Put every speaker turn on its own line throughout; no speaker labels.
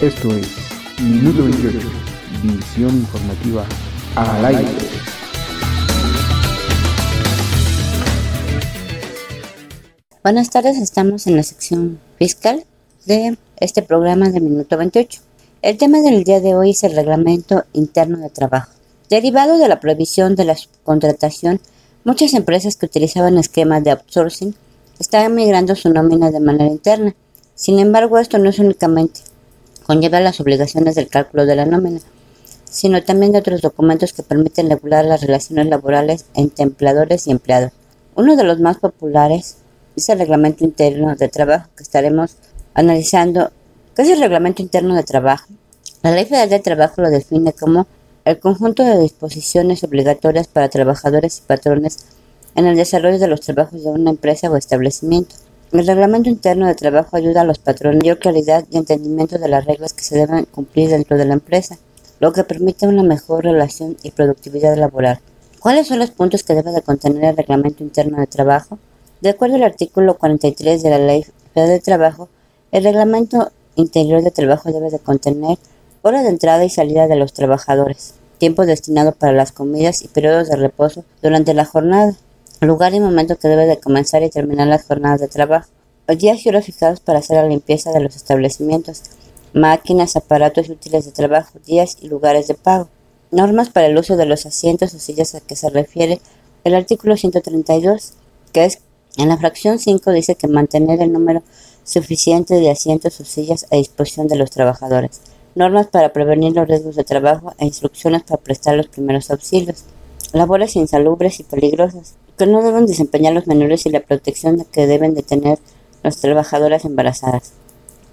Esto es Minuto 28, visión informativa al aire.
Buenas tardes, estamos en la sección fiscal de este programa de Minuto 28. El tema del día de hoy es el reglamento interno de trabajo. Derivado de la prohibición de la subcontratación, muchas empresas que utilizaban esquemas de outsourcing estaban migrando su nómina de manera interna. Sin embargo, esto no es únicamente conlleva las obligaciones del cálculo de la nómina, sino también de otros documentos que permiten regular las relaciones laborales entre empleadores y empleados. Uno de los más populares es el Reglamento Interno de Trabajo que estaremos analizando. ¿Qué es el Reglamento Interno de Trabajo? La Ley Federal de Trabajo lo define como el conjunto de disposiciones obligatorias para trabajadores y patrones en el desarrollo de los trabajos de una empresa o establecimiento. El reglamento interno de trabajo ayuda a los patrones a mayor claridad y entendimiento de las reglas que se deben cumplir dentro de la empresa, lo que permite una mejor relación y productividad laboral. ¿Cuáles son los puntos que debe de contener el reglamento interno de trabajo? De acuerdo al artículo 43 de la Ley de Trabajo, el reglamento interior de trabajo debe de contener hora de entrada y salida de los trabajadores, tiempo destinado para las comidas y periodos de reposo durante la jornada, lugar y momento que debe de comenzar y terminar las jornadas de trabajo, días fijados para hacer la limpieza de los establecimientos, máquinas, aparatos y útiles de trabajo, días y lugares de pago, normas para el uso de los asientos o sillas a que se refiere el artículo 132, que es en la fracción 5 dice que mantener el número suficiente de asientos o sillas a disposición de los trabajadores, normas para prevenir los riesgos de trabajo e instrucciones para prestar los primeros auxilios, labores insalubres y peligrosas, que no deben desempeñar los menores y la protección que deben de tener las trabajadoras embarazadas.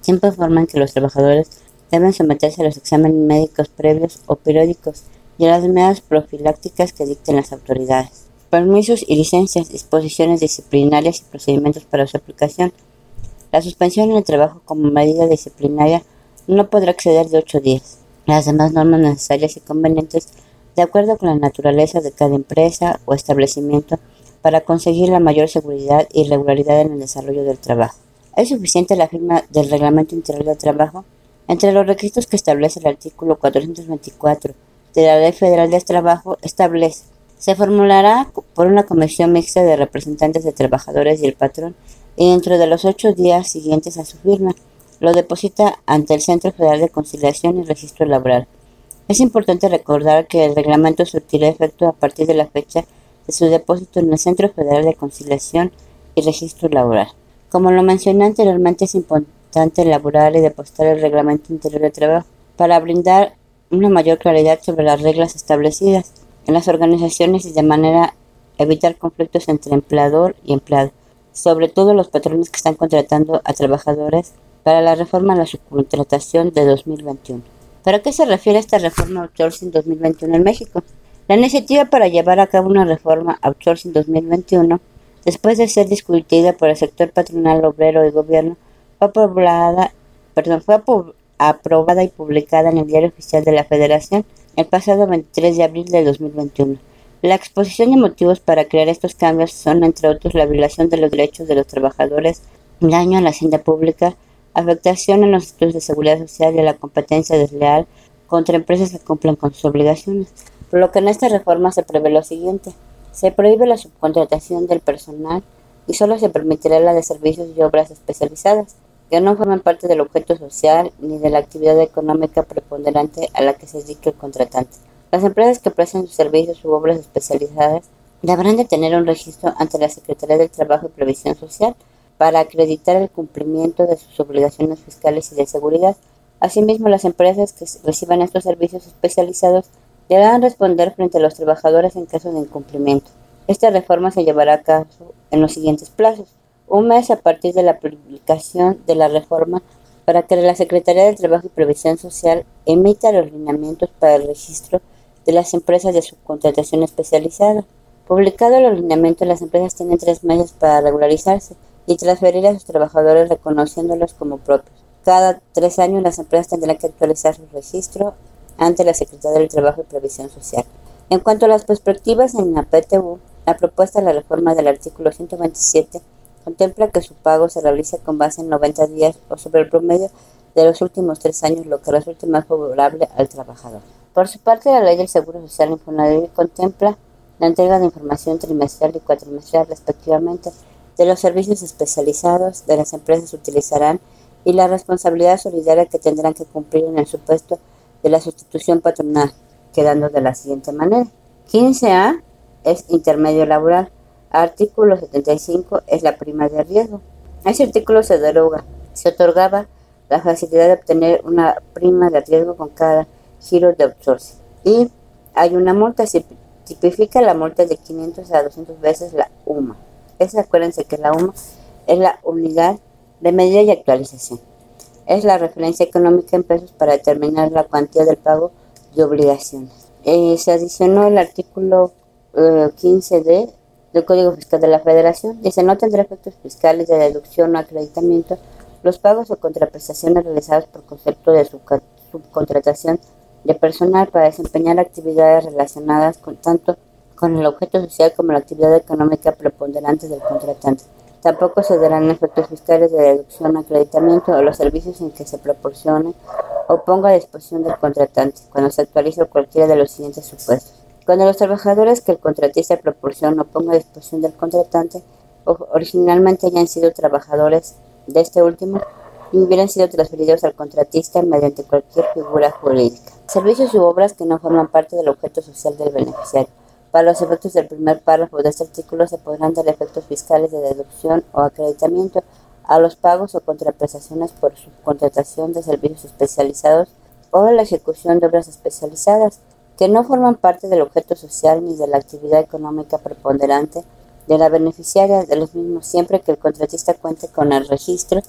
Siempre informan que los trabajadores deben someterse a los exámenes médicos previos o periódicos y a las medidas profilácticas que dicten las autoridades. Permisos y licencias, disposiciones disciplinarias y procedimientos para su aplicación. La suspensión en el trabajo como medida disciplinaria no podrá exceder de ocho días. Las demás normas necesarias y convenientes de acuerdo con la naturaleza de cada empresa o establecimiento para conseguir la mayor seguridad y regularidad en el desarrollo del trabajo. Es suficiente la firma del Reglamento Interior de Trabajo entre los requisitos que establece el artículo 424 de la Ley Federal del Trabajo establece se formulará por una comisión mixta de representantes de trabajadores y el patrón y dentro de los ocho días siguientes a su firma lo deposita ante el Centro Federal de Conciliación y Registro Laboral. Es importante recordar que el reglamento surtirá efecto a partir de la fecha de su depósito en el Centro Federal de Conciliación y Registro Laboral. Como lo mencioné anteriormente, es importante elaborar y depositar el Reglamento Interior de Trabajo para brindar una mayor claridad sobre las reglas establecidas en las organizaciones y de manera evitar conflictos entre empleador y empleado, sobre todo los patrones que están contratando a trabajadores para la reforma a la subcontratación de 2021. ¿Para qué se refiere esta reforma Outsourcing 2021 en México? La iniciativa para llevar a cabo una reforma Outsourcing 2021, después de ser discutida por el sector patronal, obrero y gobierno, fue aprobada, y publicada en el Diario Oficial de la Federación el pasado 23 de abril de 2021. La exposición de motivos para crear estos cambios son, entre otros, la violación de los derechos de los trabajadores, daño a la hacienda pública, afectación en los estudios de seguridad social y a la competencia desleal contra empresas que cumplen con sus obligaciones. Por lo que en esta reforma se prevé lo siguiente. Se prohíbe la subcontratación del personal y solo se permitirá la de servicios y obras especializadas, que no formen parte del objeto social ni de la actividad económica preponderante a la que se dedique el contratante. Las empresas que presten sus servicios u obras especializadas deberán de tener un registro ante la Secretaría del Trabajo y Previsión Social para acreditar el cumplimiento de sus obligaciones fiscales y de seguridad. Asimismo, las empresas que reciban estos servicios especializados deberán responder frente a los trabajadores en caso de incumplimiento. Esta reforma se llevará a cabo en los siguientes plazos. Un mes a partir de la publicación de la reforma para que la Secretaría del Trabajo y Previsión Social emita los lineamientos para el registro de las empresas de subcontratación especializada. Publicado el lineamiento, las empresas tienen tres meses para regularizarse y transferir a sus trabajadores reconociéndolos como propios. Cada tres años las empresas tendrán que actualizar su registro ante la Secretaría del Trabajo y Previsión Social. En cuanto a las perspectivas en la PTU, la propuesta de la reforma del artículo 127 contempla que su pago se realice con base en 90 días o sobre el promedio de los últimos tres años, lo que resulte más favorable al trabajador. Por su parte, la ley del Seguro Social Infonavit contempla la entrega de información trimestral y cuatrimestral respectivamente de los servicios especializados de las empresas utilizarán y la responsabilidad solidaria que tendrán que cumplir en el supuesto de la sustitución patronal, quedando de la siguiente manera. 15A es intermedio laboral. Artículo 75 es la prima de riesgo. Ese artículo se deroga. Se otorgaba la facilidad de obtener una prima de riesgo con cada giro de outsourcing. Y hay una multa, se tipifica la multa de 500 a 200 veces la UMA. Es, acuérdense que la UMA es la unidad de medida y actualización. Es la referencia económica en pesos para determinar la cuantía del pago de obligaciones. Eh, se adicionó el artículo 15D eh, del Código Fiscal de la Federación. Dice, no tendrá efectos fiscales de deducción o acreditamiento los pagos o contraprestaciones realizados por concepto de subcontratación de personal para desempeñar actividades relacionadas con tanto con el objeto social como la actividad económica preponderante del contratante. Tampoco se darán efectos fiscales de deducción, acreditamiento o los servicios en que se proporcione o ponga a disposición del contratante cuando se actualice cualquiera de los siguientes supuestos. Cuando los trabajadores que el contratista proporciona o ponga a disposición del contratante originalmente hayan sido trabajadores de este último y hubieran sido transferidos al contratista mediante cualquier figura jurídica. Servicios u obras que no forman parte del objeto social del beneficiario para los efectos del primer párrafo de este artículo se podrán dar efectos fiscales de deducción o acreditamiento a los pagos o contraprestaciones por subcontratación de servicios especializados o la ejecución de obras especializadas que no forman parte del objeto social ni de la actividad económica preponderante de la beneficiaria de los mismos siempre que el contratista cuente con el registro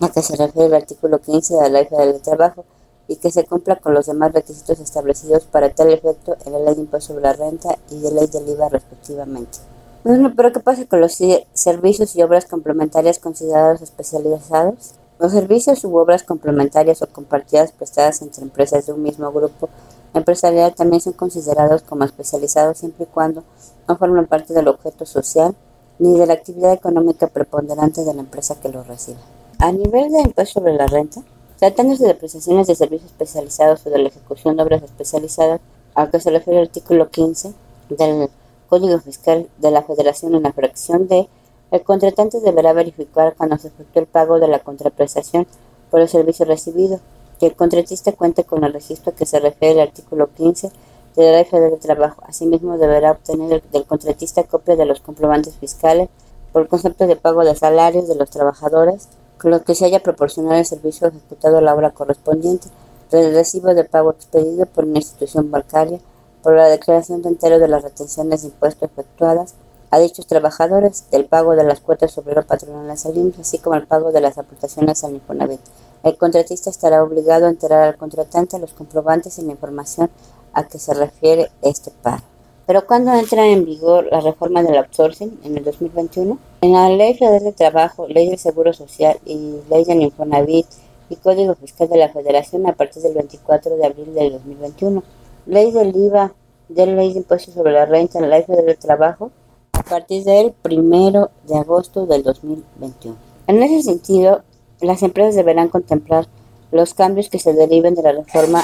a que se refiere el artículo 15 de la Ley del Trabajo y que se cumpla con los demás requisitos establecidos para tal efecto en la Ley de Impuesto sobre la Renta y de Ley del IVA respectivamente. Bueno, pero ¿qué pasa con los servicios y obras complementarias considerados especializados? Los servicios u obras complementarias o compartidas prestadas entre empresas de un mismo grupo empresarial también son considerados como especializados siempre y cuando no formen parte del objeto social ni de la actividad económica preponderante de la empresa que lo recibe. A nivel de impuesto sobre la renta, Tratándose de prestaciones de servicios especializados o de la ejecución de obras especializadas, a que se refiere el artículo 15 del Código Fiscal de la Federación en la fracción D, el contratante deberá verificar cuando se efectúe el pago de la contraprestación por el servicio recibido, que el contratista cuente con el registro que se refiere al artículo 15 de la Federal de Trabajo. Asimismo, deberá obtener del contratista copia de los comprobantes fiscales por el concepto de pago de salarios de los trabajadores con lo que se haya proporcionado el servicio ejecutado a la obra correspondiente, del recibo de pago expedido por una institución bancaria, por la declaración de entero de las retenciones de impuestos efectuadas a dichos trabajadores, del pago de las cuotas obrero patronales al IMSS, así como el pago de las aportaciones al Infonavit. El contratista estará obligado a enterar al contratante los comprobantes y la información a que se refiere este pago. Pero ¿cuándo entra en vigor la reforma del outsourcing? En el 2021. En la Ley Federal de Trabajo, Ley del Seguro Social y Ley del Infonavit y Código Fiscal de la Federación a partir del 24 de abril del 2021. Ley del IVA, de Ley de Impuestos sobre la Renta en la Ley Federal de Trabajo a partir del 1 de agosto del 2021. En ese sentido, las empresas deberán contemplar los cambios que se deriven de la reforma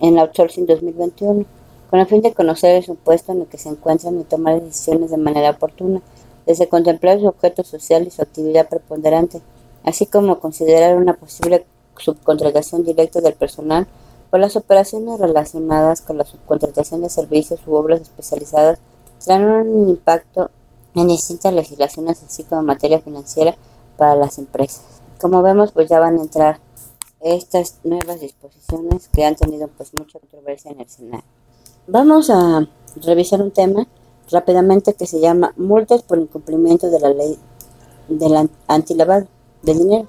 en outsourcing 2021 con el fin de conocer el supuesto en el que se encuentran y tomar decisiones de manera oportuna, desde contemplar su objeto social y su actividad preponderante, así como considerar una posible subcontratación directa del personal o las operaciones relacionadas con la subcontratación de servicios u obras especializadas tendrán un impacto en distintas legislaciones, así como en materia financiera para las empresas. Como vemos, pues ya van a entrar estas nuevas disposiciones que han tenido pues mucha controversia en el Senado. Vamos a revisar un tema rápidamente que se llama multas por incumplimiento de la ley del antilavado de dinero.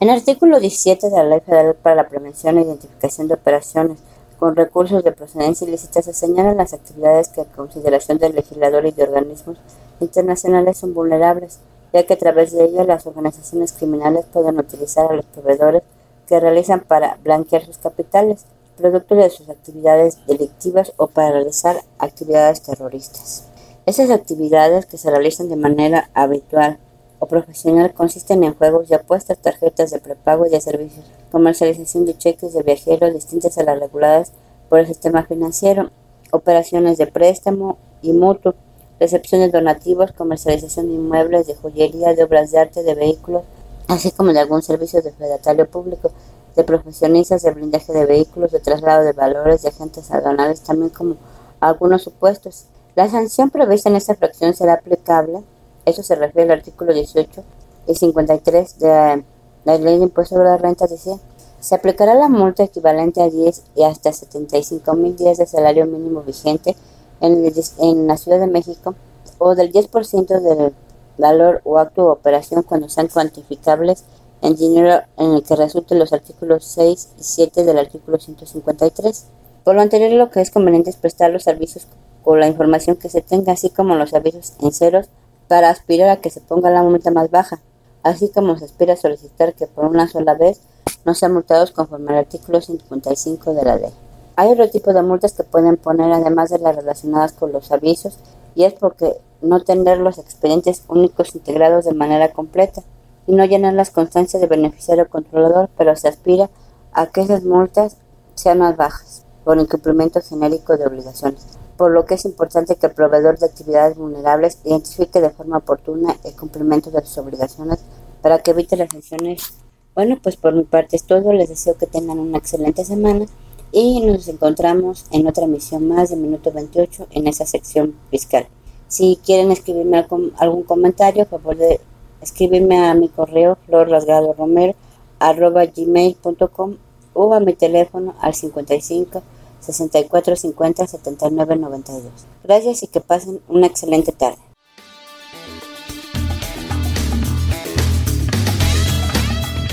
En el artículo 17 de la Ley Federal para la Prevención e Identificación de Operaciones con recursos de procedencia ilícita se señalan las actividades que a consideración del legislador y de organismos internacionales son vulnerables, ya que a través de ellas las organizaciones criminales pueden utilizar a los proveedores que realizan para blanquear sus capitales producto de sus actividades delictivas o para realizar actividades terroristas. Esas actividades que se realizan de manera habitual o profesional consisten en juegos de apuestas, tarjetas de prepago y de servicios, comercialización de cheques de viajeros distintas a las reguladas por el sistema financiero, operaciones de préstamo y mutuo, recepción de donativos, comercialización de inmuebles, de joyería, de obras de arte, de vehículos, así como de algún servicio de fedatario público, de profesionistas, de blindaje de vehículos, de traslado de valores, de agentes aduanales, también como algunos supuestos. La sanción prevista en esta fracción será aplicable, eso se refiere al artículo 18 y 53 de la Ley de Impuesto sobre la Renta, se aplicará la multa equivalente a 10 y hasta 75 mil días de salario mínimo vigente en, en la Ciudad de México o del 10% del valor o acto o operación cuando sean cuantificables en dinero en el que resulten los artículos 6 y 7 del artículo 153. Por lo anterior, lo que es conveniente es prestar los servicios con la información que se tenga, así como los avisos en ceros, para aspirar a que se ponga la multa más baja, así como se aspira a solicitar que por una sola vez no sean multados conforme al artículo 55 de la ley. Hay otro tipo de multas que pueden poner además de las relacionadas con los avisos y es porque no tener los expedientes únicos integrados de manera completa y no llenar las constancias de beneficiario controlador, pero se aspira a que esas multas sean más bajas por incumplimiento genérico de obligaciones, por lo que es importante que el proveedor de actividades vulnerables identifique de forma oportuna el cumplimiento de sus obligaciones para que evite las sanciones bueno, pues por mi parte es todo. Les deseo que tengan una excelente semana y nos encontramos en otra emisión más de Minuto 28 en esa sección fiscal. Si quieren escribirme algún, comentario, por favor de escribirme a mi correo florrasgadoromero.com o a mi teléfono al 55 64 50 79 92. Gracias y que pasen una excelente tarde.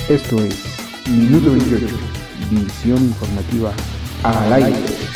Esto es Minuto 28, visión informativa al aire.